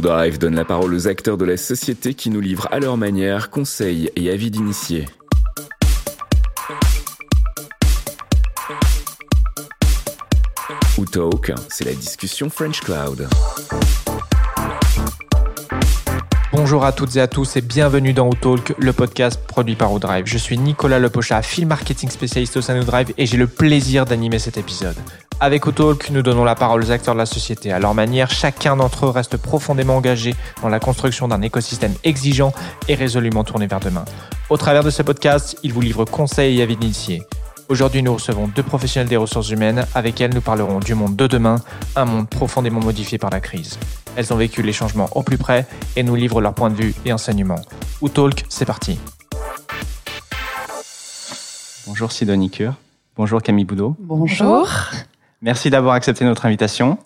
Drive donne la parole aux acteurs de la société qui nous livrent à leur manière conseils et avis d'initiés. Ou Talk, c'est la discussion French Cloud. Bonjour à toutes et à tous et bienvenue dans Outalk, le podcast produit par Drive. Je suis Nicolas Lepocha, film marketing spécialiste au sein de Drive et j'ai le plaisir d'animer cet épisode. Avec Outalk, nous donnons la parole aux acteurs de la société. À leur manière, chacun d'entre eux reste profondément engagé dans la construction d'un écosystème exigeant et résolument tourné vers demain. Au travers de ce podcast, ils vous livrent conseils et avis d'initiés. Aujourd'hui, nous recevons deux professionnels des ressources humaines avec elles nous parlerons du monde de demain, un monde profondément modifié par la crise. Elles ont vécu les changements au plus près et nous livrent leur point de vue et enseignements. Ou Talk, c'est parti. Bonjour Sidonie Cure. Bonjour Camille Boudot. Bonjour. Merci d'avoir accepté notre invitation.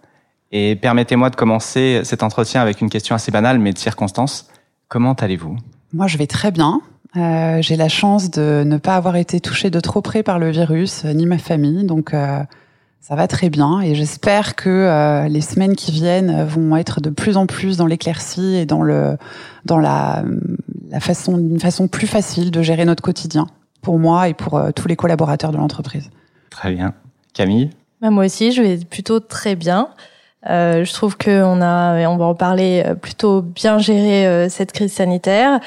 Et permettez-moi de commencer cet entretien avec une question assez banale mais de circonstance. Comment allez-vous? Moi, je vais très bien. Euh, j'ai la chance de ne pas avoir été touchée de trop près par le virus, euh, ni ma famille, donc euh, ça va très bien. Et j'espère que les semaines qui viennent vont être de plus en plus dans l'éclaircie et dans le dans la, la façon une façon plus facile de gérer notre quotidien pour moi et pour tous les collaborateurs de l'entreprise. Très bien, Camille? Bah, moi aussi, je vais plutôt très bien. Euh, je trouve qu'on a, on va en parler, euh, plutôt bien géré euh, cette crise sanitaire.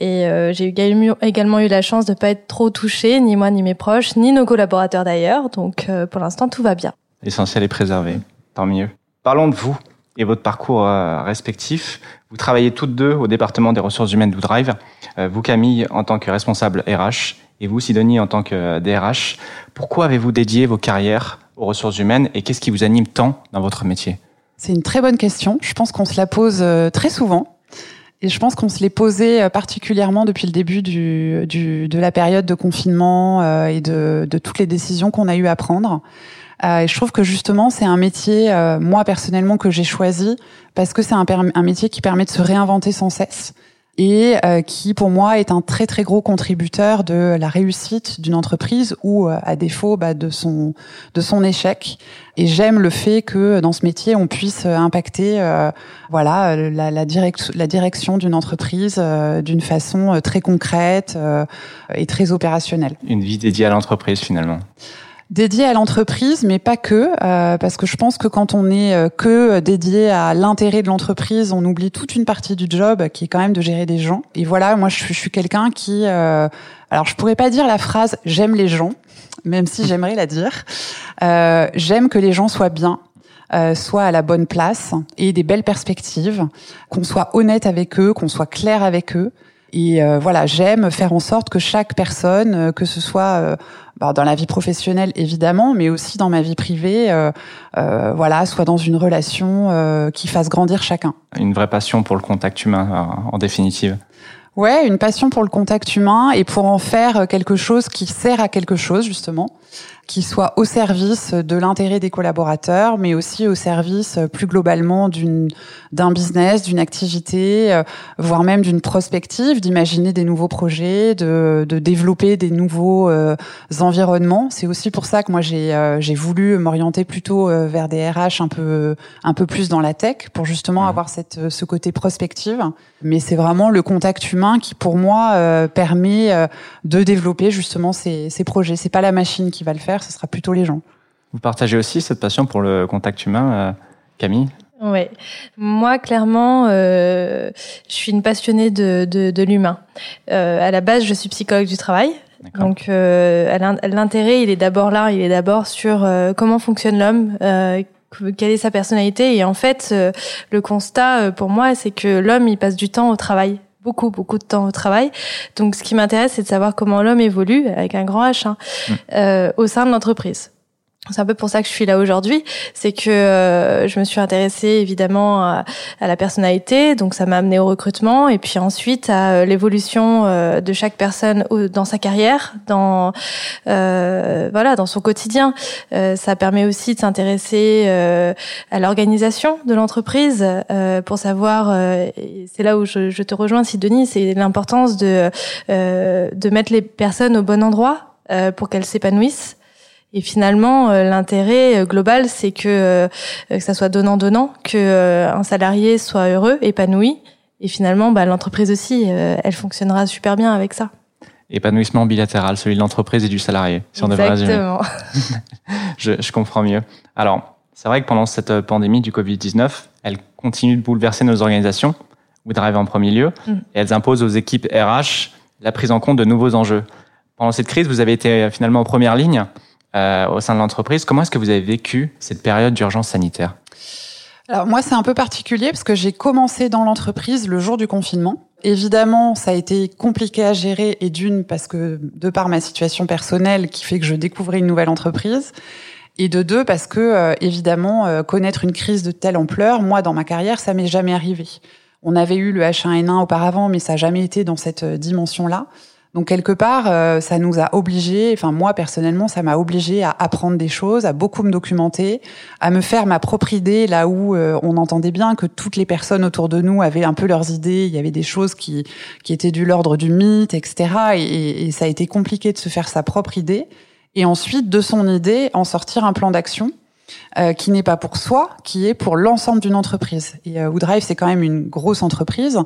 Et euh, j'ai également eu la chance de pas être trop touchée, ni moi, ni mes proches, ni nos collaborateurs d'ailleurs. Donc pour l'instant, tout va bien. L'essentiel est préservé, tant mieux. Parlons de vous et votre parcours respectif. Vous travaillez toutes deux au département des ressources humaines d'Oudrive. vous, Camille, en tant que responsable RH, et vous, Sidonie, en tant que DRH. Pourquoi avez-vous dédié vos carrières aux ressources humaines et qu'est-ce qui vous anime tant dans votre métier? C'est une très bonne question. Je pense qu'on se la pose euh, très souvent. Et je pense qu'on se l'est posé euh, particulièrement depuis le début du, du, de la période de confinement euh, et de, de, toutes les décisions qu'on a eu à prendre. et je trouve que justement, c'est un métier, moi personnellement, que j'ai choisi parce que c'est un, un, métier qui permet de se réinventer sans cesse et euh, qui pour moi est un très très gros contributeur de la réussite d'une entreprise ou euh, à défaut bah, de son de son échec. Et j'aime le fait que dans ce métier on puisse impacter euh, voilà la, la, direct, la direction d'une entreprise d'une façon très concrète et très opérationnelle. Une vie dédiée à l'entreprise finalement dédié à l'entreprise, mais pas que, euh, parce que je pense que quand on est euh, que dédié à l'intérêt de l'entreprise, on oublie toute une partie du job qui est quand même de gérer des gens. Et voilà, moi je, je suis quelqu'un qui, euh, alors je pourrais pas dire la phrase j'aime les gens, même si j'aimerais la dire. Euh, j'aime que les gens soient bien. Euh, soient à la bonne place et des belles perspectives, qu'on soit honnête avec eux, qu'on soit clair avec eux. Et euh, voilà, j'aime faire en sorte que chaque personne, que ce soit bah, dans la vie professionnelle évidemment, mais aussi dans ma vie privée, euh, euh, voilà, soit dans une relation euh, qui fasse grandir chacun. Une vraie passion pour le contact humain, en définitive. Ouais, une passion pour le contact humain et pour en faire quelque chose qui sert à quelque chose justement qui soit au service de l'intérêt des collaborateurs, mais aussi au service euh, plus globalement d'une d'un business, d'une activité, euh, voire même d'une prospective, d'imaginer des nouveaux projets, de, de développer des nouveaux euh, environnements. C'est aussi pour ça que moi j'ai j'ai voulu m'orienter plutôt vers des RH un peu un peu plus dans la tech pour justement mmh. avoir cette ce côté prospective. Mais c'est vraiment le contact humain qui pour moi permet de développer justement ces, ces projets. C'est pas la machine qui va le faire ce sera plutôt les gens. Vous partagez aussi cette passion pour le contact humain, euh, Camille? Oui, moi clairement, euh, je suis une passionnée de, de, l'humain. Euh, à la base, je suis psychologue du travail, donc l'intérêt, il est d'abord là, il est d'abord sur comment fonctionne l'homme, quelle est sa personnalité, et en fait, le constat pour moi, c'est que l'homme, il passe du temps au travail beaucoup, beaucoup de temps au travail. Donc, ce qui m'intéresse, c'est de savoir comment l'homme évolue, avec un grand H, hein, mmh. euh, au sein de l'entreprise c'est un peu pour ça que je suis là aujourd'hui, c'est que euh, je me suis intéressée évidemment à, la personnalité, donc ça m'a amené au recrutement et puis ensuite à euh, l'évolution euh, de chaque personne dans sa carrière, dans voilà, dans son quotidien. ça permet aussi de s'intéresser à l'organisation de l'entreprise pour savoir. c'est là où je, je te rejoins, Sidonie, c'est l'importance de de mettre les personnes au bon endroit pour qu'elles s'épanouissent Et finalement, l'intérêt global, c'est que que ça soit donnant donnant, que un salarié soit heureux, épanoui, et finalement, bah, l'entreprise aussi, elle fonctionnera super bien avec ça. Épanouissement bilatéral, celui de l'entreprise et du salarié, si on devrait résumer. je, je comprends mieux. Alors, c'est vrai que pendant cette pandémie du Covid-19, elle continue de bouleverser nos organisations, WeDrive en premier lieu, mm. et elles imposent aux équipes RH la prise en compte de nouveaux enjeux. Pendant cette crise, vous avez été euh, finalement en première ligne euh, au sein de l'entreprise. Comment est-ce que vous avez vécu cette période d'urgence sanitaire? Alors moi, c'est un peu particulier parce que j'ai commencé dans l'entreprise le jour du confinement. Évidemment, ça a été compliqué à gérer et d'une parce que de par ma situation personnelle qui fait que je découvrais une nouvelle entreprise et de deux parce que euh, évidemment euh, connaître une crise de telle ampleur, moi dans ma carrière, ça m'est jamais arrivé. On avait eu le H1N1 auparavant, mais ça n'a jamais été dans cette euh, dimension-là. Donc quelque part, ça nous a obligés, enfin moi personnellement, ça m'a obligé à apprendre des choses, à beaucoup me documenter, à me faire ma propre idée là où on entendait bien que toutes les personnes autour de nous avaient un peu leurs idées, il y avait des choses qui, qui étaient du l'ordre du mythe, etc. Et, et, ça a été compliqué de se faire sa propre idée et ensuite de son idée en sortir un plan d'action euh, qui n'est pas pour soi, qui est pour l'ensemble d'une entreprise. Et euh, Woodrive, c'est quand même une grosse entreprise,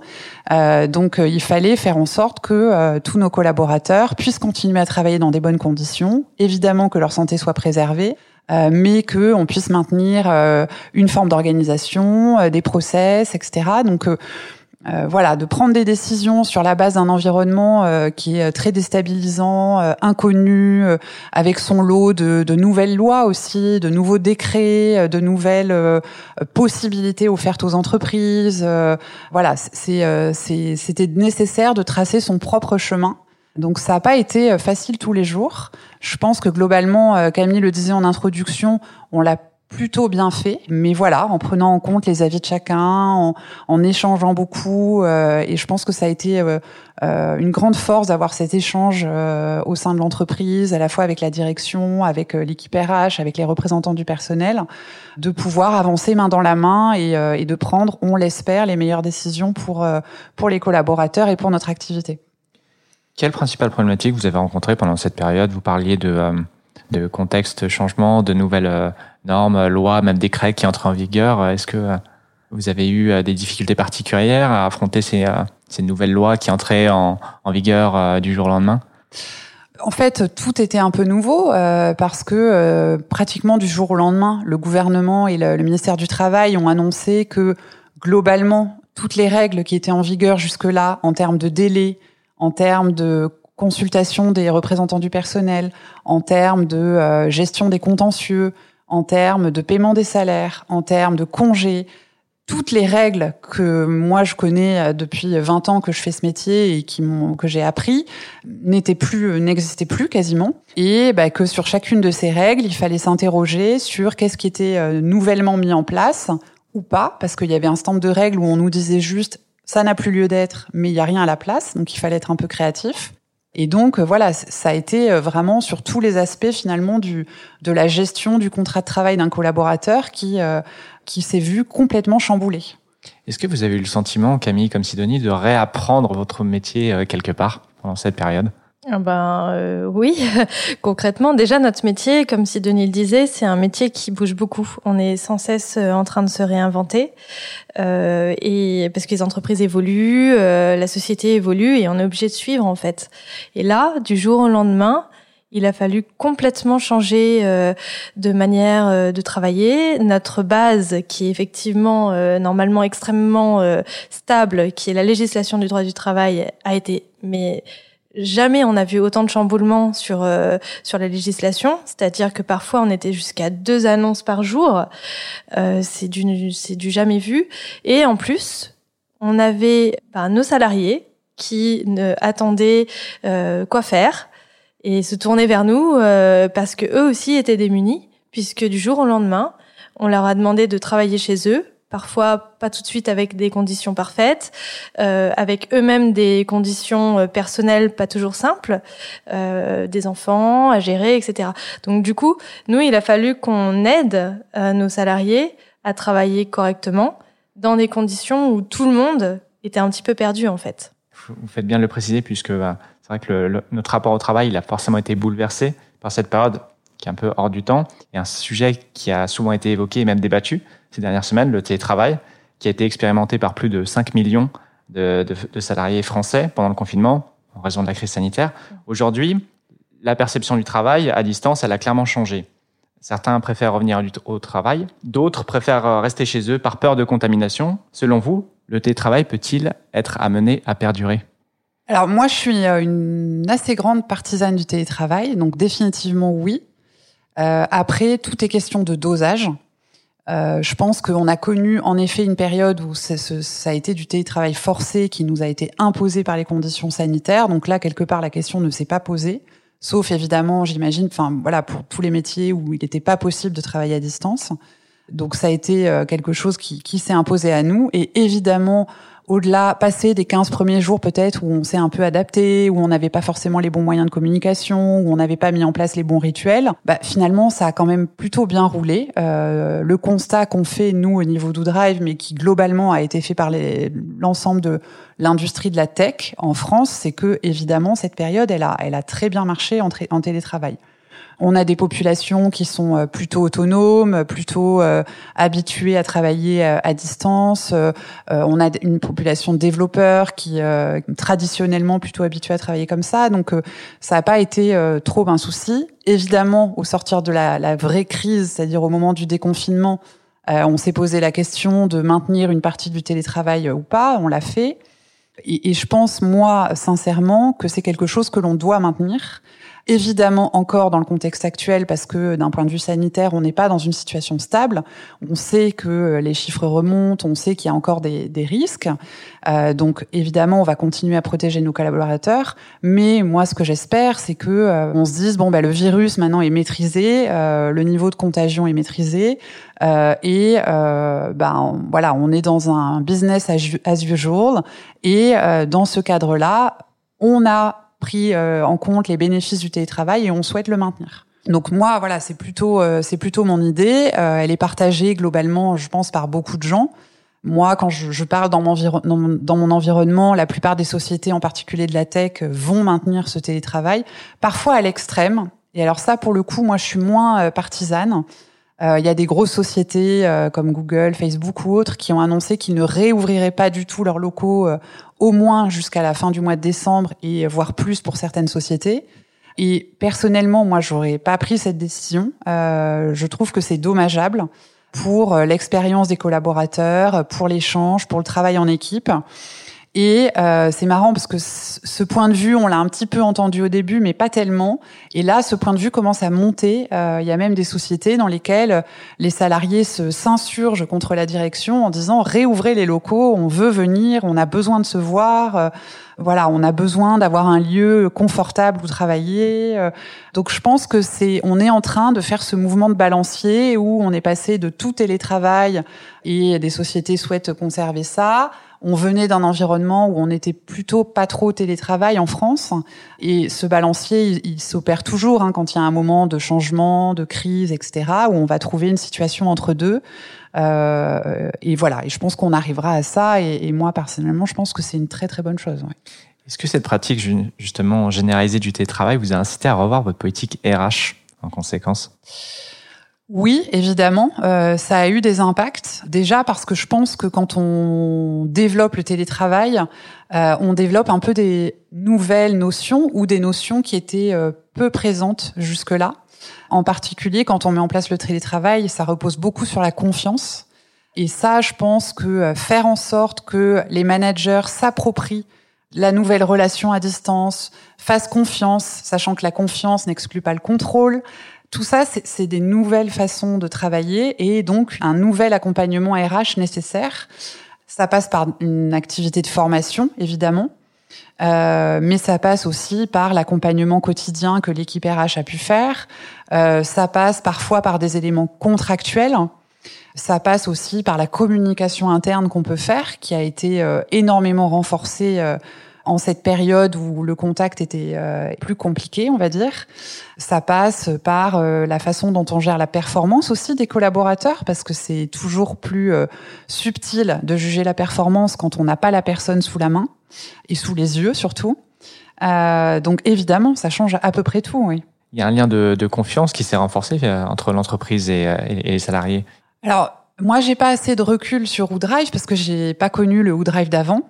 euh, donc euh, il fallait faire en sorte que euh, tous nos collaborateurs puissent continuer à travailler dans des bonnes conditions, évidemment que leur santé soit préservée, mais que on puisse maintenir une forme d'organisation, des process, etc. Donc euh, voilà, de prendre des décisions sur la base d'un environnement euh, qui est très déstabilisant, euh, inconnu, avec son lot de, de, nouvelles lois aussi, de nouveaux décrets, de nouvelles possibilités offertes aux entreprises. voilà, c'était nécessaire de tracer son propre chemin. Donc ça n'a pas été facile tous les jours. Je pense que globalement, Camille le disait en introduction, on l'a plutôt bien fait, mais voilà, en prenant en compte les avis de chacun, en, échangeant beaucoup, euh, et je pense que ça a été euh, euh, une grande force d'avoir cet échange au sein de l'entreprise, à la fois avec la direction, avec l'équipe RH, avec les représentants du personnel, de pouvoir avancer main dans la main et, et de prendre, on l'espère, les meilleures décisions pour pour les collaborateurs et pour notre activité. Quelle principale problématique vous avez rencontrée pendant cette période? Vous parliez de de contexte changement, de nouvelles normes, lois, même décrets qui entrent en vigueur. Est-ce que euh, vous avez eu euh, des difficultés particulières à affronter ces, euh, nouvelles lois qui entraient en, en vigueur du jour au lendemain? En fait, tout était un peu nouveau parce que pratiquement du jour au lendemain, le gouvernement et le, ministère du Travail ont annoncé que globalement, toutes les règles qui étaient en vigueur jusque-là, en termes de délai, en termes de consultation des représentants du personnel, en termes de gestion des contentieux, en termes de paiement des salaires, en termes de congés, toutes les règles que moi je connais euh, depuis 20 ans que je fais ce métier et qui que j'ai appris n'étaient plus euh, n'existaient plus quasiment. Et bah, que sur chacune de ces règles il fallait s'interroger sur qu'est-ce qui était euh, nouvellement mis en place ou pas parce qu'il y avait un stand de règles où on nous disait juste ça n'a plus lieu d'être mais il y a rien à la place donc il fallait être un peu créatif et donc euh, voilà, ça a été euh, vraiment sur tous les aspects finalement du de la gestion du contrat de travail d'un collaborateur qui euh, qui s'est vu complètement chamboulé. Est-ce que vous avez eu le sentiment, Camille comme Sidonie, de réapprendre votre métier quelque part pendant cette période? Ben euh, oui, concrètement, déjà notre métier, comme si Denis le disait, c'est un métier qui bouge beaucoup. On est sans cesse euh, en train de se réinventer euh, et parce que les entreprises évoluent, euh, la société évolue et on est obligé de suivre en fait. Et là, du jour au lendemain, il a fallu complètement changer de manière de travailler. Notre base, qui est effectivement normalement extrêmement stable, qui est la législation du droit du travail, a été mais Jamais on a vu autant de chamboulements sur euh, sur la législation, c'est-à-dire que parfois on était jusqu'à deux annonces par jour. Euh, c'est du c'est du jamais vu. Et en plus, on avait ben, nos salariés qui ne attendaient euh, quoi faire et se tournaient vers nous euh, parce que eux aussi étaient démunis, puisque du jour au lendemain, on leur a demandé de travailler chez eux parfois pas tout de suite avec des conditions parfaites, euh, avec eux-mêmes des conditions euh, personnelles pas toujours simples, euh, des enfants à gérer, etc. Donc du coup, nous, il a fallu qu'on aide euh, nos salariés à travailler correctement dans des conditions où tout le monde était un petit peu perdu en fait. Vous faites bien de le préciser puisque bah, c'est vrai que le, notre rapport au travail il a forcément été bouleversé par cette période qui est un peu hors du temps, et un sujet qui a souvent été évoqué et même débattu ces dernières semaines, le télétravail, qui a été expérimenté par plus de 5 millions de, salariés français pendant le confinement en raison de la crise sanitaire. Aujourd'hui, la perception du travail à distance, elle a clairement changé. Certains préfèrent revenir au travail, d'autres préfèrent rester chez eux par peur de contamination. Selon vous, le télétravail peut-il être amené à perdurer? Alors moi, je suis euh, une assez grande partisane du télétravail, donc définitivement oui. Euh, après, tout est question de dosage. Euh, je pense qu'on a connu en effet une période où ça, ça a été du télétravail forcé qui nous a été imposé par les conditions sanitaires. Donc là, quelque part, la question ne s'est pas posée. Sauf évidemment, j'imagine, enfin voilà, pour tous les métiers où il n'était pas possible de travailler à distance. Donc ça a été euh, quelque chose qui, qui s'est imposé à nous. Et évidemment, au-delà, passer des 15 premiers jours peut-être où on s'est un peu adapté, où on n'avait pas forcément les bons moyens de communication, où on n'avait pas mis en place les bons rituels, bah, finalement ça a quand même plutôt bien roulé. Euh, le constat qu'on fait nous au niveau d'Oudrive, mais qui globalement a été fait par l'ensemble de l'industrie de la tech en France, c'est que évidemment cette période elle a, elle a très bien marché en télétravail. On a des populations qui sont euh, plutôt autonomes, plutôt euh, habituées à travailler euh, à distance. on a une population de développeurs qui traditionnellement plutôt habitués à travailler comme ça. Donc ça n'a pas été trop un souci. Évidemment, au sortir de la, la vraie crise, c'est-à-dire au moment du déconfinement, on s'est posé la question de maintenir une partie du télétravail ou pas. On l'a fait. Et, je pense, moi, sincèrement, que c'est quelque chose que l'on doit maintenir évidemment encore dans le contexte actuel parce que d'un point de vue sanitaire, on n'est pas dans une situation stable. On sait que les chiffres remontent, on sait qu'il y a encore des, risques. Euh, donc évidemment, on va continuer à protéger nos collaborateurs. Mais moi, ce que j'espère, c'est que euh, on se dise bon, bah, le virus maintenant est maîtrisé, euh, le niveau de contagion est maîtrisé. Euh, et ben voilà, on est dans un business as usual. Et dans ce cadre-là, on a pris euh, en compte les bénéfices du télétravail et on souhaite le maintenir. Donc moi, voilà, c'est plutôt euh, c'est plutôt mon idée. Euh, elle est partagée globalement, je pense, par beaucoup de gens. Moi, quand je, parle dans mon environnement, la plupart des sociétés, en particulier de la tech, vont maintenir ce télétravail, parfois à l'extrême. Et alors ça, pour le coup, moi, je suis moins partisane. Il y a des grosses sociétés comme Google, Facebook ou autres qui ont annoncé qu'ils ne réouvriraient pas du tout leurs locaux au moins jusqu'à la fin du mois de décembre et voire plus pour certaines sociétés. Et personnellement, moi, j'aurais pas pris cette décision. Euh, je trouve que c'est dommageable pour euh, l'expérience des collaborateurs, pour l'échange, pour le travail en équipe. Et euh, c'est marrant parce que ce point de vue, on l'a un petit peu entendu au début, mais pas tellement. Et là, ce point de vue commence à monter. Euh, il y a même des sociétés dans lesquelles les salariés se s'insurgent contre la direction en disant réouvrez les locaux, on veut venir, on a besoin de se voir. Euh, voilà, on a besoin d'avoir un lieu confortable où travailler. Euh. Donc je pense que c'est, on est en train de faire ce mouvement de balancier où on est passé de tout télétravail et des sociétés souhaitent conserver ça on venait d'un environnement où on était plutôt pas trop télétravail en France. Et ce balancier, il, s'opère toujours hein, quand il y a un moment de changement, de crise, etc., où on va trouver une situation entre deux. Euh, et voilà, et je pense qu'on arrivera à ça. Et, moi, personnellement, je pense que c'est une très très bonne chose. Est-ce que cette pratique justement généralisée du télétravail vous a incité à revoir votre politique RH en conséquence? Oui, évidemment, euh, ça a eu des impacts. Déjà parce que je pense que quand on développe le télétravail, euh, on développe un peu des nouvelles notions ou des notions qui étaient euh, peu présentes jusque-là. En particulier, quand on met en place le télétravail, ça repose beaucoup sur la confiance. Et ça, je pense que faire en sorte que les managers s'approprient la nouvelle relation à distance, fassent confiance, sachant que la confiance n'exclut pas le contrôle, tout ça, c'est des nouvelles façons de travailler et donc un nouvel accompagnement RH nécessaire. Ça passe par une activité de formation, évidemment, euh, mais ça passe aussi par l'accompagnement quotidien que l'équipe RH a pu faire. Euh, ça passe parfois par des éléments contractuels. Ça passe aussi par la communication interne qu'on peut faire, qui a été euh, énormément renforcée euh, en cette période où le contact était euh, plus compliqué, on va dire. Ça passe par euh, la façon dont on gère la performance aussi des collaborateurs, parce que c'est toujours plus euh, subtil de juger la performance quand on n'a pas la personne sous la main et sous les yeux surtout. donc évidemment, ça change à peu près tout, oui. il y a un lien de, confiance qui s'est renforcé entre l'entreprise et, et, les salariés. Alors, moi, j'ai pas assez de recul sur WooDrive parce que j'ai pas connu le WooDrive d'avant.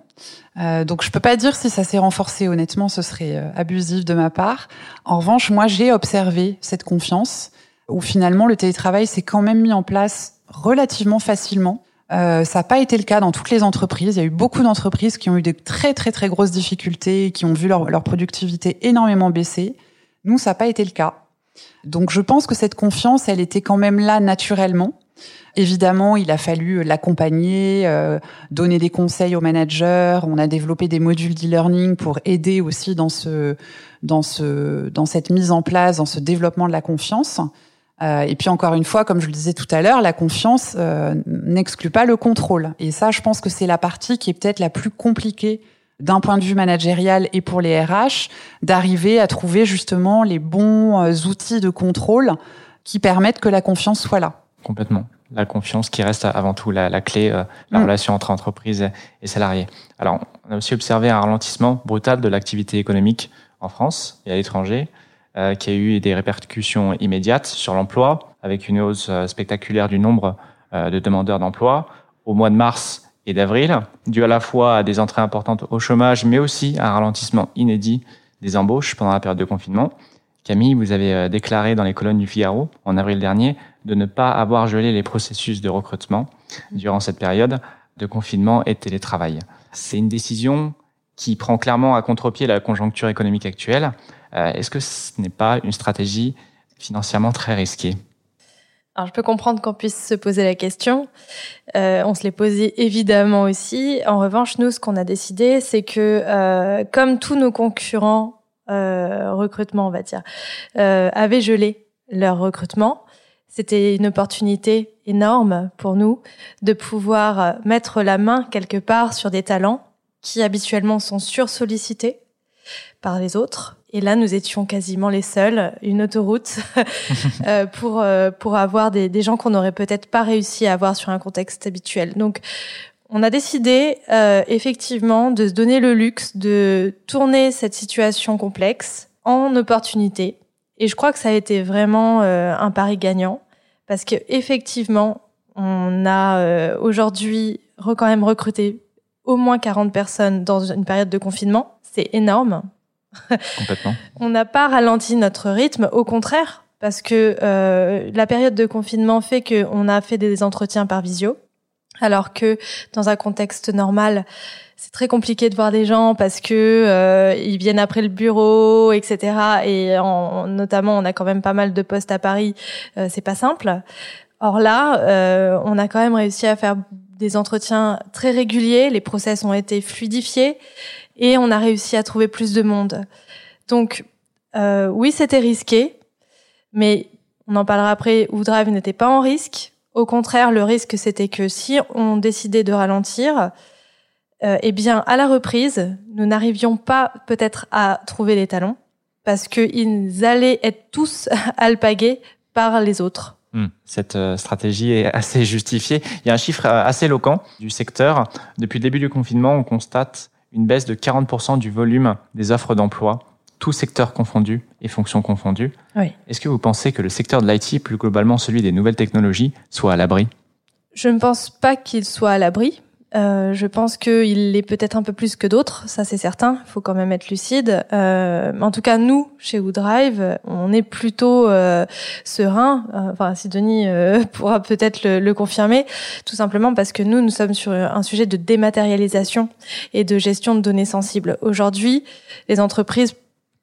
Euh, donc, je peux pas dire si ça s'est renforcé. Honnêtement, ce serait abusif de ma part. En revanche, moi, j'ai observé cette confiance où finalement le télétravail s'est quand même mis en place relativement facilement. Euh, ça n'a pas été le cas dans toutes les entreprises. Il y a eu beaucoup d'entreprises qui ont eu de très très très grosses difficultés, qui ont vu leur, leur productivité énormément baisser. Nous, ça n'a pas été le cas. Donc je pense que cette confiance, elle était quand même là naturellement. Évidemment, il a fallu l'accompagner, euh, donner des conseils aux managers. On a développé des modules d'e-learning pour aider aussi dans ce, dans ce, dans cette mise en place, dans ce développement de la confiance. Euh, et puis encore une fois, comme je le disais tout à l'heure, la confiance euh, n'exclut pas le contrôle. Et ça, je pense que c'est la partie qui est peut-être la plus compliquée d'un point de vue managérial et pour les RH, d'arriver à trouver justement les bons euh, outils de contrôle qui permettent que la confiance soit là. Complètement. La confiance qui reste avant tout la, la clé, la mm. relation entre entreprise et salariés. Alors, on a aussi observé un ralentissement brutal de l'activité économique en France et à l'étranger. Euh, qui a eu des répercussions immédiates sur l'emploi, avec une hausse euh, spectaculaire du nombre euh, de demandeurs d'emploi au mois de mars et d'avril, dû à la fois à des entrées importantes au chômage, mais aussi à un ralentissement inédit des embauches pendant la période de confinement. Camille, vous avez déclaré dans les colonnes du Figaro en avril dernier de ne pas avoir gelé les processus de recrutement durant cette période de confinement et de télétravail. C'est une décision qui prend clairement à contre-pied la conjoncture économique actuelle. Euh, est-ce que ce n'est pas une stratégie financièrement très risquée? Alors, je peux comprendre qu'on puisse se poser la question. Euh, on se l'est posé évidemment aussi. En revanche, nous, ce qu'on a décidé, c'est que euh, comme tous nos concurrents euh, recrutement, on va dire, euh, avaient gelé leur recrutement, c'était une opportunité énorme pour nous de pouvoir mettre la main quelque part sur des talents qui habituellement sont sursollicités par les autres. Et là, nous étions quasiment les seuls, une autoroute euh, pour pour avoir des, des gens qu'on n'aurait peut-être pas réussi à avoir sur un contexte habituel. Donc, on a décidé euh, effectivement de se donner le luxe de tourner cette situation complexe en opportunité. Et je crois que ça a été vraiment un pari gagnant parce que effectivement, on a aujourd'hui quand même recruté au moins 40 personnes dans une période de confinement. C'est énorme. Complètement. on n'a pas ralenti notre rythme, au contraire, parce que euh, la période de confinement fait qu'on a fait des entretiens par visio, alors que dans un contexte normal, c'est très compliqué de voir des gens parce que euh, ils viennent après le bureau, etc. Et en, notamment, on a quand même pas mal de postes à Paris. Euh, c'est pas simple. Or là, euh, on a quand même réussi à faire des entretiens très réguliers. Les process ont été fluidifiés et on a réussi à trouver plus de monde. Donc euh, oui, c'était risqué, mais on en parlera après. Woodrive n'était pas en risque. Au contraire, le risque c'était que si on décidait de ralentir, euh, eh bien à la reprise, nous n'arrivions pas peut-être à trouver les talents parce qu'ils allaient être tous alpagués par les autres. Hmm. Cette euh, stratégie est assez justifiée. Il y a un chiffre euh, assez éloquent du secteur. Depuis le début du confinement, on constate une baisse de 40% du volume des offres d'emploi, tous secteurs confondus et fonctions confondues. Oui. Est-ce que vous pensez que le secteur de l'IT, plus globalement celui des nouvelles technologies, soit à l'abri? Je ne pense pas qu'il soit à l'abri. Euh, je pense qu'il l'est peut-être un peu plus que d'autres, ça c'est certain. Il faut quand même être lucide. Euh, en tout cas, nous, chez WoodRive, on est plutôt euh, serein. Euh, enfin, Sidonie euh, pourra peut-être le, le, confirmer, tout simplement parce que nous, nous sommes sur un sujet de dématérialisation et de gestion de données sensibles. Aujourd'hui, les entreprises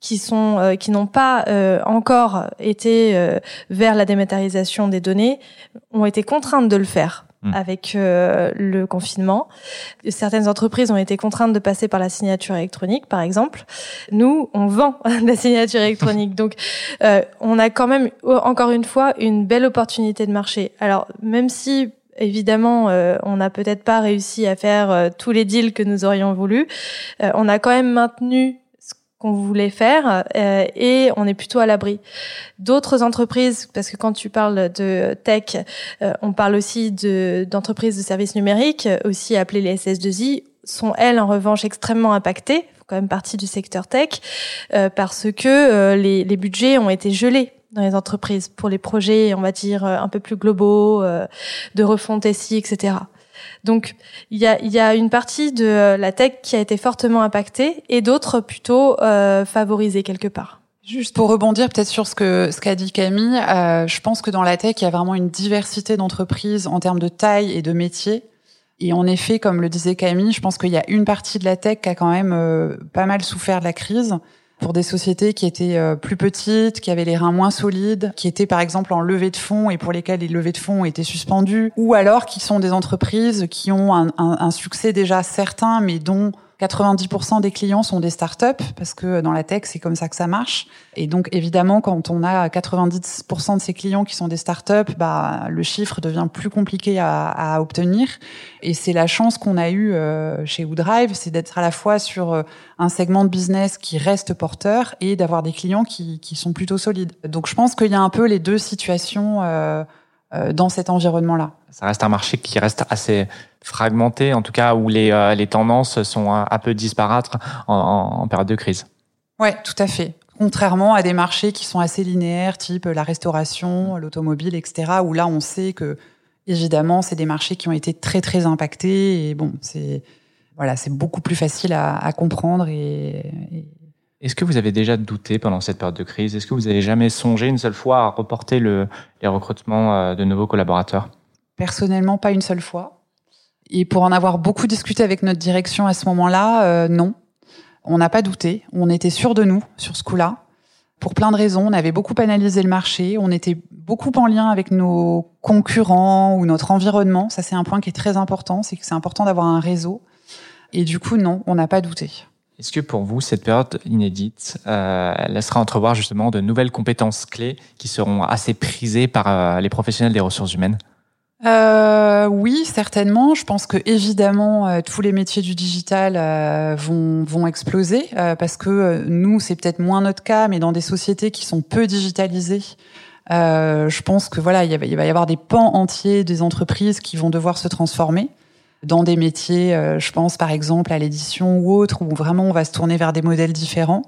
qui sont euh, qui n'ont pas encore été vers la dématérialisation des données ont été contraintes de le faire Hmm. avec euh, le confinement. Certaines entreprises ont été contraintes de passer par la signature électronique, par exemple. Nous, on vend la signature électronique. Donc, euh, on a quand même, encore une fois, une belle opportunité de marché. Alors, même si évidemment, euh, on n'a peut-être pas réussi à faire tous les deals que nous aurions voulu. on a quand même maintenu qu'on voulait faire euh, et on est plutôt à l'abri. D'autres entreprises, parce que quand tu parles de tech, euh, on parle aussi de d'entreprises de services numériques, aussi appelées les SS2I, sont elles en revanche extrêmement impactées. quand même partie du secteur tech, parce que les, les budgets ont été gelés dans les entreprises pour les projets, on va dire, un peu plus globaux, de refonte SI, etc. Donc il y a, une partie de la tech qui a été fortement impactée et d'autres plutôt euh, favorisées quelque part. Juste pour rebondir peut-être sur ce que ce qu'a dit Camille, euh, je pense que dans la tech il y a vraiment une diversité d'entreprises en termes de taille et de métiers. Et en effet, comme le disait Camille, je pense qu'il y a une partie de la tech qui a quand même euh, pas mal souffert de la crise pour des sociétés qui étaient euh, plus petites, qui avaient les reins moins solides, qui étaient par exemple en levée de fonds et pour lesquelles les levées de fonds été suspendues, ou alors qui sont des entreprises qui ont un, un succès déjà certain, mais dont 90% des clients sont des startups parce que dans la tech, c'est comme ça que ça marche. Et donc, évidemment, quand on a 90% de ces clients qui sont des startups, bah, le chiffre devient plus compliqué à, à obtenir. Et c'est la chance qu'on a eue euh, chez WoodRive, c'est d'être à la fois sur euh, un segment de business qui reste porteur et d'avoir des clients qui, qui, sont plutôt solides. Donc, je pense qu'il y a un peu les deux situations euh, euh dans cet environnement-là. Ça reste un marché qui reste assez fragmenté, en tout cas où les, euh, les tendances sont un, peu disparates en, en, en, période de crise. Ouais, tout à fait. Contrairement à des marchés qui sont assez linéaires, type la restauration, l'automobile, etc., où là on sait que évidemment c'est des marchés qui ont été très très impactés et bon c'est voilà c'est beaucoup plus facile à, à comprendre et, et... Est-ce que vous avez déjà douté pendant cette période de crise? Est-ce que vous avez jamais songé une seule fois à reporter le, les recrutements euh, de nouveaux collaborateurs? Personnellement, pas une seule fois. Et pour en avoir beaucoup discuté avec notre direction à ce moment-là, euh, non. On n'a pas douté. On était sûr de nous sur ce coup-là. Pour plein de raisons. On avait beaucoup analysé le marché. On était beaucoup en lien avec nos concurrents ou notre environnement. Ça, c'est un point qui est très important. C'est que c'est important d'avoir un réseau. Et du coup, non, on n'a pas douté. Est-ce que pour vous, cette période inédite euh, laissera entrevoir justement de nouvelles compétences clés qui seront assez prisées par euh, les professionnels des ressources humaines? Euh, oui, certainement. Je pense que évidemment euh, tous les métiers du digital euh, vont vont exploser euh, parce que nous c'est peut-être moins notre cas, mais dans des sociétés qui sont peu digitalisées, je pense que voilà il, il, va y avoir des pans entiers des entreprises qui vont devoir se transformer dans des métiers. je pense par exemple à l'édition ou autre où vraiment on va se tourner vers des modèles différents.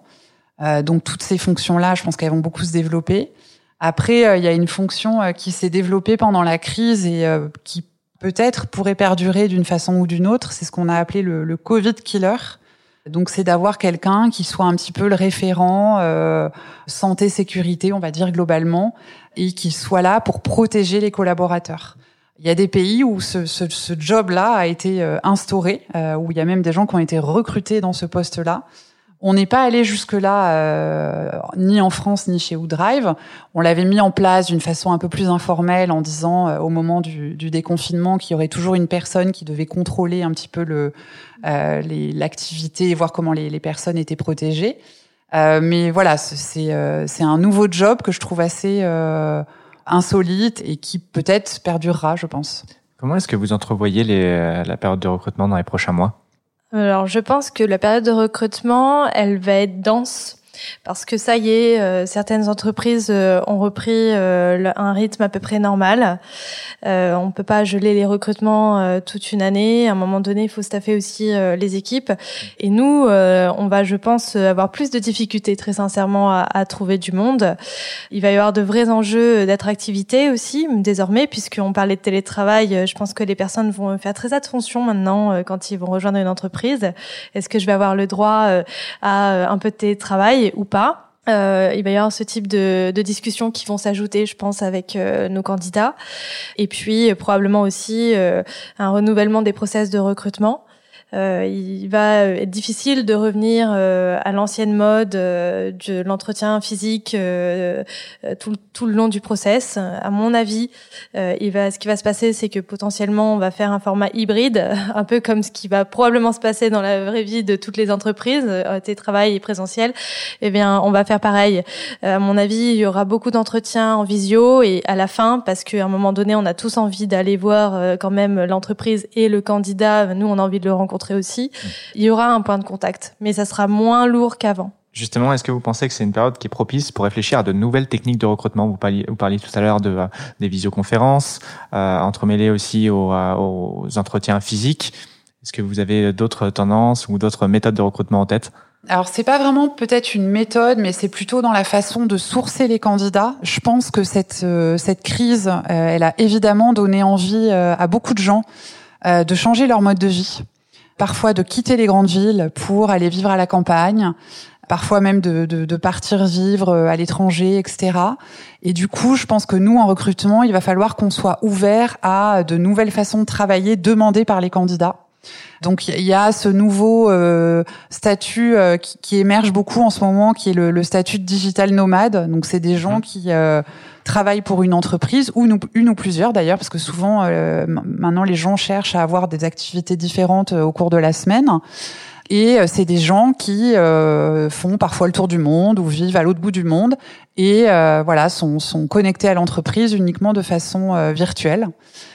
donc toutes ces fonctions là, je pense qu'elles vont beaucoup se développer. Après, euh, il y a une fonction euh, qui s'est développée pendant la crise et euh, qui peut-être pourrait perdurer d'une façon ou d'une autre. C'est ce qu'on a appelé le, le, Covid killer. Donc, c'est d'avoir quelqu'un qui soit un petit peu le référent euh, santé sécurité, on va dire globalement, et qui soit là pour protéger les collaborateurs. Il y a des pays où ce, ce, ce job-là a été instauré, euh, où il y a même des gens qui ont été recrutés dans ce poste-là. On n'est pas allé jusque-là, euh, ni en France, ni chez WoodRive. On l'avait mis en place d'une façon un peu plus informelle en disant, euh, au moment du, du déconfinement, qu'il y aurait toujours une personne qui devait contrôler un petit peu le, euh, l'activité voir comment les, les, personnes étaient protégées. Euh, mais voilà, c'est euh, c'est un nouveau job que je trouve assez euh, insolite et qui peut-être perdurera, je pense. Comment est-ce que vous entrevoyez les, la période de recrutement dans les prochains mois? Alors, je pense que la période de recrutement, elle va être dense parce que ça y est, euh, certaines entreprises euh, ont repris euh, un rythme à peu près normal. Euh, on peut pas geler les recrutements euh, toute une année. À un moment donné, il faut staffer aussi les équipes. Et nous, on va, je pense, avoir plus de difficultés, très sincèrement, à, à, trouver du monde. Il va y avoir de vrais enjeux d'attractivité aussi, désormais, puisqu'on parlait de télétravail. Je pense que les personnes vont faire très attention maintenant quand ils vont rejoindre une entreprise. Est-ce que je vais avoir le droit à un peu de télétravail? Ou pas. Euh, il va y avoir ce type de, de discussions qui vont s'ajouter, je pense, avec euh, nos candidats. Et puis, euh, probablement aussi euh, un renouvellement des process de recrutement. Euh, il va être difficile de revenir euh, à l'ancienne mode euh, de l'entretien physique euh, euh, tout, tout, le long du process. À mon avis, euh, il va, ce qui va se passer, c'est que potentiellement, on va faire un format hybride, un peu comme ce qui va probablement se passer dans la vraie vie de toutes les entreprises, télétravail et présentiel. Eh bien, on va faire pareil. à mon avis, il y aura beaucoup d'entretiens en visio et à la fin, parce qu'à un moment donné, on a tous envie d'aller voir quand même l'entreprise et le candidat. Nous, on a envie de le rencontrer aussi, il y aura un point de contact, mais ça sera moins lourd qu'avant. Justement, est-ce que vous pensez que c'est une période qui est propice pour réfléchir à de nouvelles techniques de recrutement? Vous parliez, vous parliez tout à l'heure de, des visioconférences, euh, entremêlées aussi aux, euh, aux entretiens physiques. Est-ce que vous avez d'autres tendances ou d'autres méthodes de recrutement en tête? Alors c'est pas vraiment peut-être une méthode, mais c'est plutôt dans la façon de sourcer les candidats. Je pense que cette euh, cette crise, euh, elle a évidemment donné envie euh, à beaucoup de gens de changer leur mode de vie, parfois de quitter les grandes villes pour aller vivre à la campagne, parfois même de, de, de partir vivre à l'étranger, etc. Et du coup, je pense que nous, en recrutement, il va falloir qu'on soit ouvert à de nouvelles façons de travailler demandées par les candidats. Donc il y a ce nouveau euh, statut euh, qui, qui, émerge beaucoup en ce moment, qui est le, le statut de digital nomade. Donc c'est des gens mmh. qui euh, travaillent pour une entreprise ou une, ou plusieurs d'ailleurs, parce que souvent maintenant les gens cherchent à avoir des activités différentes au cours de la semaine. Et c'est des gens qui font parfois le tour du monde ou vivent à l'autre bout du monde et voilà sont, sont connectés à l'entreprise uniquement de façon virtuelle.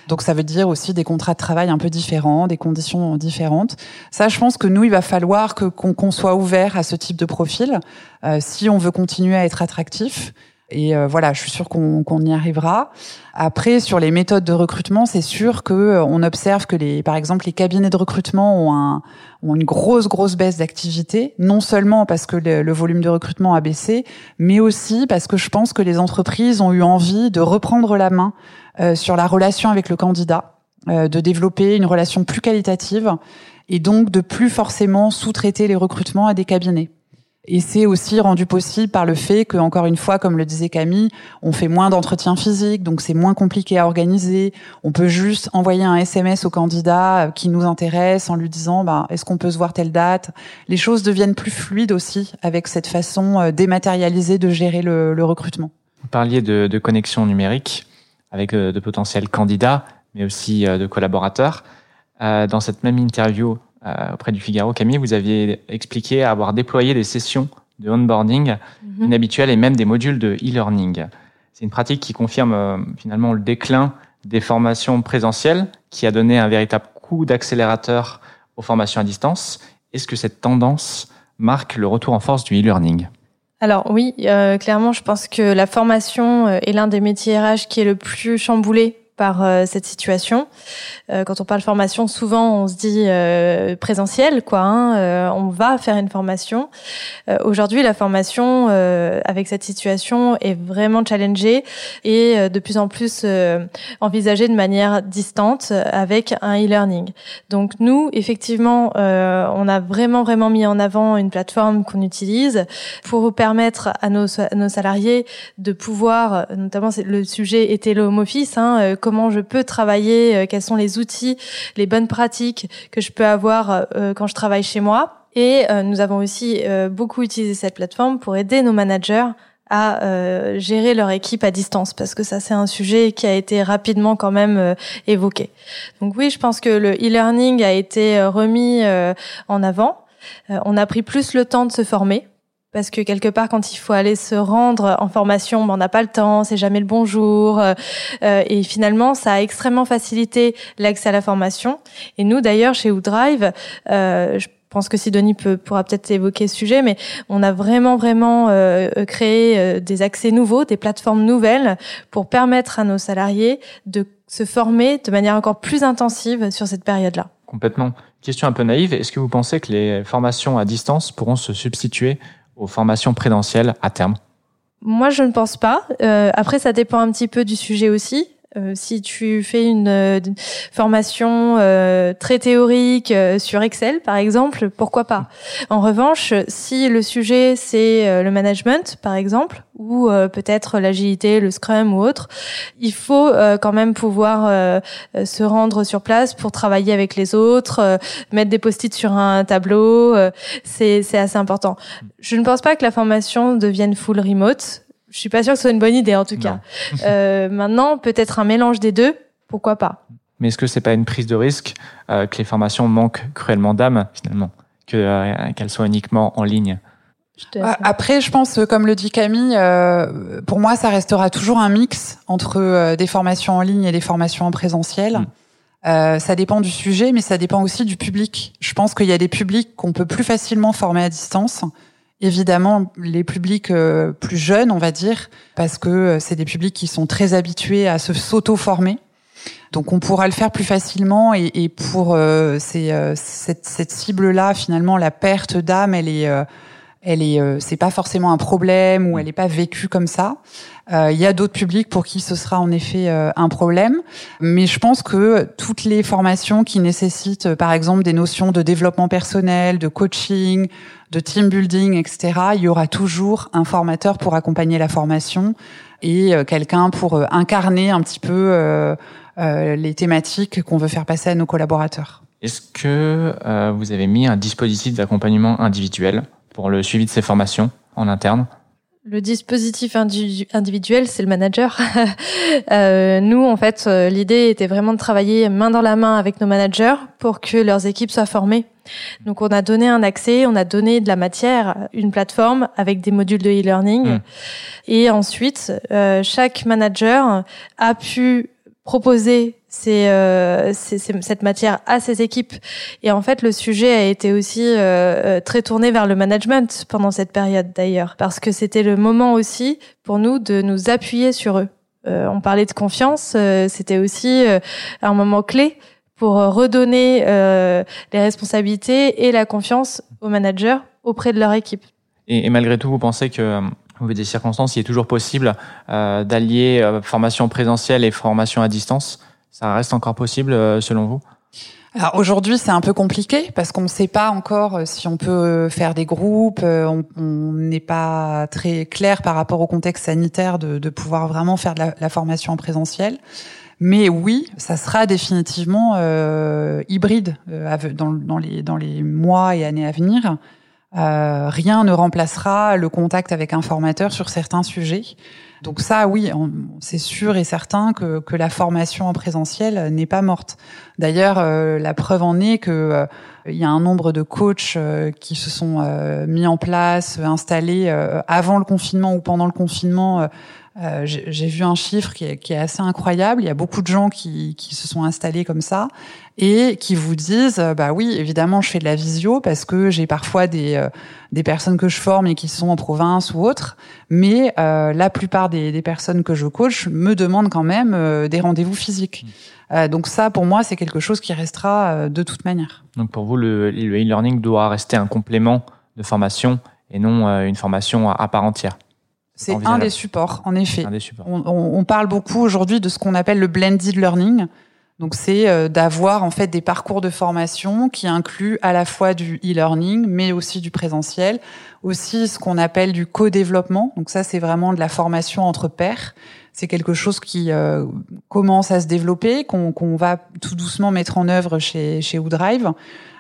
Donc ça veut dire aussi des contrats de travail un peu différents, des conditions différentes. Ça, je pense que nous, il va falloir que qu'on soit ouvert à ce type de profil euh, si on veut continuer à être attractif. Et euh, voilà, je suis sûre qu'on y arrivera. Après, sur les méthodes de recrutement, c'est sûr que euh, on observe que les, par exemple, les cabinets de recrutement ont, un, ont une grosse, grosse baisse d'activité. Non seulement parce que le, volume de recrutement a baissé, mais aussi parce que je pense que les entreprises ont eu envie de reprendre la main euh, sur la relation avec le candidat, euh, de développer une relation plus qualitative et donc de plus forcément sous-traiter les recrutements à des cabinets. Et c'est aussi rendu possible par le fait que, encore une fois, comme le disait Camille, on fait moins d'entretiens physiques, donc c'est moins compliqué à organiser. On peut juste envoyer un SMS au candidat euh, qui nous intéresse en lui disant, bah, est-ce qu'on peut se voir telle date? Les choses deviennent plus fluides aussi avec cette façon dématérialisée de gérer le, recrutement. Vous parliez de, connexion numérique avec euh, de potentiels candidats, mais aussi euh, de collaborateurs. Euh, dans cette même interview auprès du Figaro, Camille, vous aviez expliqué avoir déployé des sessions de onboarding mhm. inhabituelles et même des modules de e-learning. C'est une pratique qui confirme finalement le déclin des formations présentielles, qui a donné un véritable coup d'accélérateur aux formations à distance. Est-ce que cette tendance marque le retour en force du e-learning? Alors oui, euh, clairement, je pense que la formation euh, est l'un des métiers RH qui est le plus chamboulé par euh, cette situation. Euh, quand on parle formation, souvent on se dit euh, présentiel, quoi. Hein, on va faire une formation. Aujourd'hui, la formation avec cette situation est vraiment challengée et de plus en plus envisagée de manière distante avec un e-learning. Donc nous, effectivement, on a vraiment vraiment mis en avant une plateforme qu'on utilise pour permettre à nos, à nos salariés de pouvoir, notamment le sujet était le home office. Hein, comment je peux travailler, euh, quels sont les outils, les bonnes pratiques que je peux avoir euh, quand je travaille chez moi. Et euh, nous avons aussi beaucoup utilisé cette plateforme pour aider nos managers à gérer leur équipe à distance parce que ça c'est un sujet qui a été rapidement quand même évoqué. Donc oui, je pense que le e-learning a été remis en avant. on a pris plus le temps de se former parce que quelque part quand il faut aller se rendre en formation, ben, on n'a pas le temps, c'est jamais le bonjour euh, euh, et finalement ça a extrêmement facilité l'accès à la formation. Et nous d'ailleurs chez Woodrive, euh, je pense que Sidonie peut, pourra peut-être évoquer ce sujet, mais on a vraiment vraiment euh, créé des accès nouveaux, des plateformes nouvelles pour permettre à nos salariés de se former de manière encore plus intensive sur cette période-là. Complètement. Question un peu naïve, est-ce que vous pensez que les formations à distance pourront se substituer aux formations présentielles à terme? Moi, je ne pense pas. Euh, après, ça dépend un petit peu du sujet aussi. Euh, si tu fais une, euh, formation euh, très théorique sur Excel, par exemple, pourquoi pas? En revanche, si le sujet c'est le management, par exemple, ou peut-être l'agilité, le Scrum ou autre, il faut quand même pouvoir se rendre sur place pour travailler avec les autres, mettre des post-it sur un tableau. c'est assez important. Je ne pense pas que la formation devienne full remote je suis pas sûre que ce soit une bonne idée en tout cas. Euh, maintenant, peut-être un mélange des deux, pourquoi pas. Mais est-ce que c'est pas une prise de risque euh, que les formations manquent cruellement d'âme finalement, que euh, qu'elles soient uniquement en ligne? Après, je pense, comme le dit Camille, pour moi, ça restera toujours un mix entre des formations en ligne et des formations en présentiel. Mm. ça dépend du sujet, mais ça dépend aussi du public. Je pense qu'il y a des publics qu'on peut plus facilement former à distance évidemment les publics euh, plus jeunes, on va dire, parce que euh, c'est des publics qui sont très habitués à se s'auto-former. Donc on pourra le faire plus facilement et, et pour euh, ces, cette, cette cible-là, finalement, la perte d'âme, elle est, elle est, c'est pas forcément un problème ou elle n'est pas vécue comme ça. Euh, il y a d'autres publics pour qui ce sera en effet euh, un problème, mais je pense que toutes les formations qui nécessitent, euh, par exemple, des notions de développement personnel, de coaching, de team building, etc., il y aura toujours un formateur pour accompagner la formation et quelqu'un pour incarner un petit peu les thématiques qu'on veut faire passer à nos collaborateurs. Est-ce que vous avez mis un dispositif d'accompagnement individuel pour le suivi de ces formations en interne le dispositif individuel, c'est le manager. euh, nous, en fait, euh, l'idée était vraiment de travailler main dans la main avec nos managers pour que leurs équipes soient formées. Donc, on a donné un accès, on a donné de la matière, une plateforme avec des modules de e-learning. Mmh. Et ensuite, euh, chaque manager a pu proposer euh, c'est cette matière à ses équipes. Et en fait, le sujet a été aussi euh, euh, très tourné vers le management pendant cette période d'ailleurs, parce que c'était le moment aussi pour nous de nous appuyer sur eux. on parlait de confiance, c'était aussi un moment clé pour redonner les responsabilités et la confiance aux managers auprès de leur équipe. Et, malgré tout, vous pensez que au des circonstances, il est toujours possible d'allier formation présentielle et formation à distance ça reste encore possible euh, selon vous? Alors aujourd'hui, c'est un peu compliqué parce qu'on ne sait pas encore euh, si on peut faire des groupes. Euh, on n'est pas très clair par rapport au contexte sanitaire de, pouvoir vraiment faire de la, formation en présentiel. Mais oui, ça sera définitivement euh, hybride dans, les, mois et années à venir. Euh, rien ne remplacera le contact avec un formateur sur certains sujets. Donc ça, oui, c'est sûr et certain que, la formation en présentiel n'est pas morte. D'ailleurs, euh, la preuve en est que euh, y a un nombre de coachs euh, qui se sont mis en place, installés avant le confinement ou pendant le confinement euh, j'ai vu un chiffre qui est, qui est, assez incroyable. Il y a beaucoup de gens qui, qui, se sont installés comme ça et qui vous disent, euh, bah oui, évidemment, je fais de la visio parce que j'ai parfois des, euh, des personnes que je forme et qui sont en province ou autre, mais euh, la plupart des, des, personnes que je coach me demandent quand même des rendez-vous physiques. Mmh. donc ça, pour moi, c'est quelque chose qui restera de toute manière. Donc pour vous, le e-learning doit rester un complément de formation et non une formation à part entière. C'est un des supports, en effet. On, on, parle beaucoup aujourd'hui de ce qu'on appelle le blended learning. Donc c'est euh, d'avoir en fait des parcours de formation qui incluent à la fois du e-learning, mais aussi du présentiel, aussi ce qu'on appelle du co-développement. Donc ça c'est vraiment de la formation entre pairs. C'est quelque chose qui euh, commence à se développer, qu'on va tout doucement mettre en œuvre chez chez Woodrive.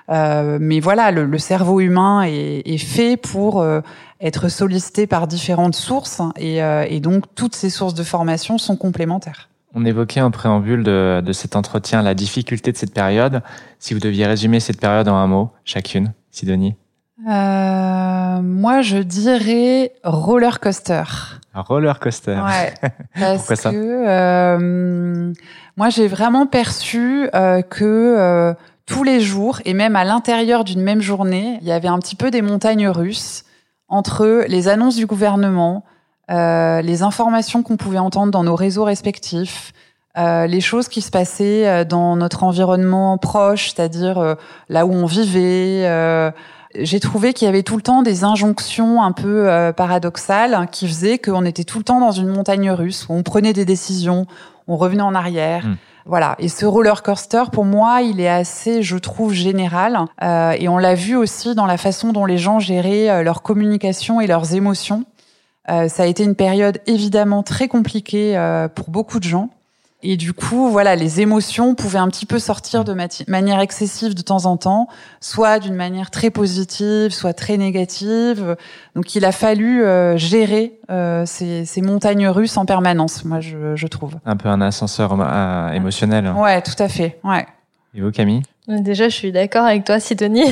Euh, mais voilà, le, le, cerveau humain est, est fait pour euh, être sollicité par différentes sources et, euh, et, donc toutes ces sources de formation sont complémentaires. On évoquait en préambule de, de, cet entretien la difficulté de cette période. Si vous deviez résumer cette période en un mot, chacune, Sidonie euh, moi, je dirais roller coaster. Un roller coaster. Ouais. Parce Pourquoi ça? que euh, moi, j'ai vraiment perçu euh, que tous les jours et même à l'intérieur d'une même journée, il y avait un petit peu des montagnes russes entre les annonces du gouvernement, euh, les informations qu'on pouvait entendre dans nos réseaux respectifs, euh, les choses qui se passaient euh, dans notre environnement proche, c'est-à-dire euh, là où on vivait. Euh, j'ai trouvé qu'il y avait tout le temps des injonctions un peu paradoxales qui faisaient qu'on était tout le temps dans une montagne russe où on prenait des décisions, on revenait en arrière. Hmm. Voilà. Et ce roller coaster, pour moi, il est assez, je trouve, général. Euh, et on l'a vu aussi dans la façon dont les gens géraient euh, leur communication et leurs émotions. Euh, ça a été une période évidemment très compliquée euh, pour beaucoup de gens. Et du coup, voilà, les émotions pouvaient un petit peu sortir de manière excessive de temps en temps, soit d'une manière très positive, soit très négative. Donc, il a fallu euh, gérer euh, ces, ces, montagnes russes en permanence, moi, je, je trouve. Un peu un ascenseur euh, émotionnel. Ouais, tout à fait. Ouais. Et vous, Camille? Déjà, je suis d'accord avec toi, Sidonie.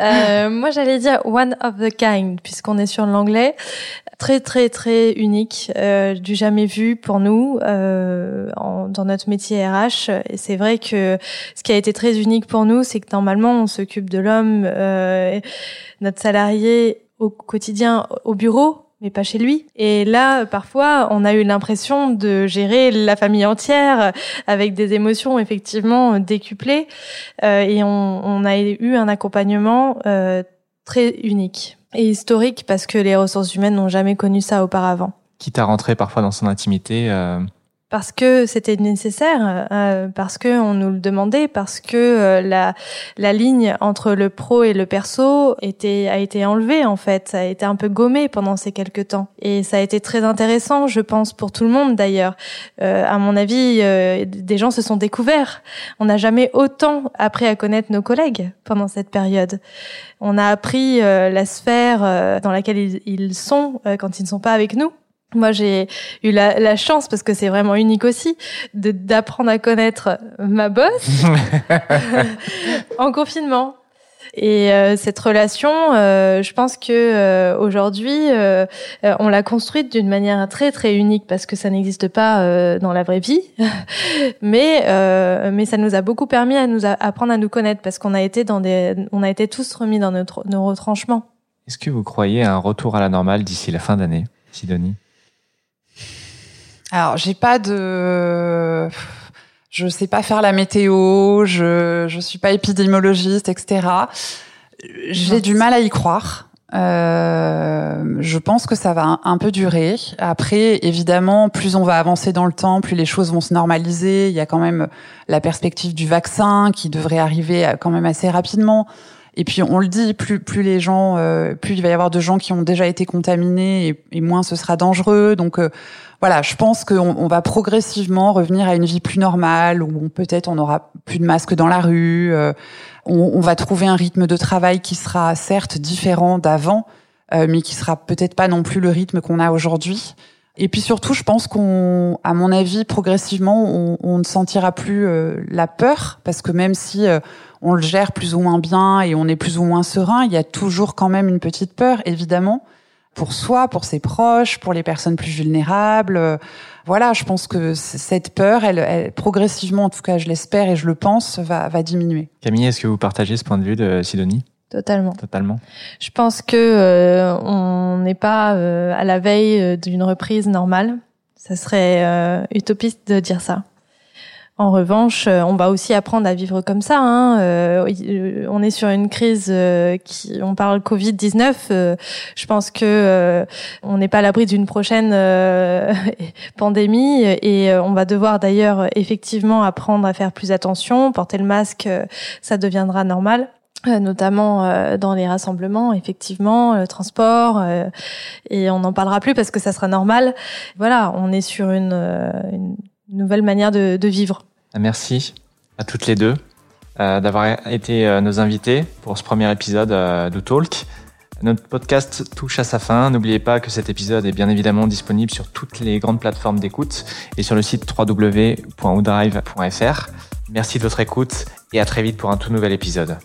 euh, moi, j'allais dire one of the kind, puisqu'on est sur l'anglais. Très, très, très unique, euh, du jamais vu pour nous euh, en, dans notre métier RH. Et c'est vrai que ce qui a été très unique pour nous, c'est que normalement, on s'occupe de l'homme, notre salarié au quotidien au bureau, mais pas chez lui. Et là, parfois, on a eu l'impression de gérer la famille entière avec des émotions effectivement décuplées. Euh, et on, on, a eu un accompagnement euh, très unique et historique parce que les ressources humaines n'ont jamais connu ça auparavant. Quitte à rentrer parfois dans son intimité, euh, parce que c'était nécessaire, euh, parce que on nous le demandait, parce que euh, la la ligne entre le pro et le perso était a été enlevée en fait, ça a été un peu gommé pendant ces quelques temps et ça a été très intéressant, je pense pour tout le monde d'ailleurs. Euh, à mon avis, euh, des gens se sont découverts. On n'a jamais autant appris à connaître nos collègues pendant cette période. On a appris la sphère dans laquelle ils, ils sont quand ils ne sont pas avec nous moi, j'ai eu la, la, chance, parce que c'est vraiment unique aussi, d'apprendre à connaître ma boss en confinement. Et euh, cette relation, euh, je pense que euh, aujourd'hui, on l'a construite d'une manière très très unique parce que ça n'existe pas dans la vraie vie. mais mais ça nous a beaucoup permis à nous apprendre à nous connaître parce qu'on a été dans des, on a été tous remis dans notre, nos retranchements. Est-ce que vous croyez à un retour à la normale d'ici la fin d'année, Sidonie? Alors, j'ai pas de, je sais pas faire la météo, je je suis pas épidémiologiste, etc. J'ai du mal à y croire. Euh, je pense que ça va un, peu durer. Après, évidemment, plus on va avancer dans le temps, plus les choses vont se normaliser. Il y a quand même la perspective du vaccin qui devrait arriver quand même assez rapidement. Et puis on le dit, plus plus les gens, euh, plus il va y avoir de gens qui ont déjà été contaminés et, et moins ce sera dangereux. Donc euh, voilà, je pense qu'on on va progressivement revenir à une vie plus normale où peut-être on aura plus de masques dans la rue. Euh, on, on, va trouver un rythme de travail qui sera certes différent d'avant, euh, mais qui sera peut-être pas non plus le rythme qu'on a aujourd'hui. Et puis surtout, je pense qu'on, à mon avis, progressivement, on, ne sentira plus euh, la peur, parce que même si on le gère plus ou moins bien et on est plus ou moins serein, il y a toujours quand même une petite peur, évidemment pour soi, pour ses proches, pour les personnes plus vulnérables. Voilà, je pense que cette peur, elle, progressivement, en tout cas, je l'espère et je le pense, va, va diminuer. Camille, est-ce que vous partagez ce point de vue de Sidonie? Totalement. Totalement. Je pense que euh, on n'est pas euh, à la veille euh, d'une reprise normale. Ça serait utopiste de dire ça. En revanche, euh, on va aussi apprendre à vivre comme ça. Hein. Euh, euh, on est sur une crise qui, on parle Covid 19. je pense que on n'est pas à l'abri d'une prochaine pandémie et on va devoir d'ailleurs effectivement apprendre à faire plus attention, porter le masque, ça deviendra normal notamment dans les rassemblements, effectivement, le transport, et on n'en parlera plus parce que ça sera normal. Voilà, on est sur une, nouvelle manière de, de vivre. Merci à toutes les deux euh, d'avoir été euh, nos invités pour ce premier épisode euh, de Talk. Notre podcast touche à sa fin. N'oubliez pas que cet épisode est bien évidemment disponible sur toutes les grandes plateformes d'écoute et sur le site www.oudrive.fr. Merci de votre écoute et à très vite pour un tout nouvel épisode.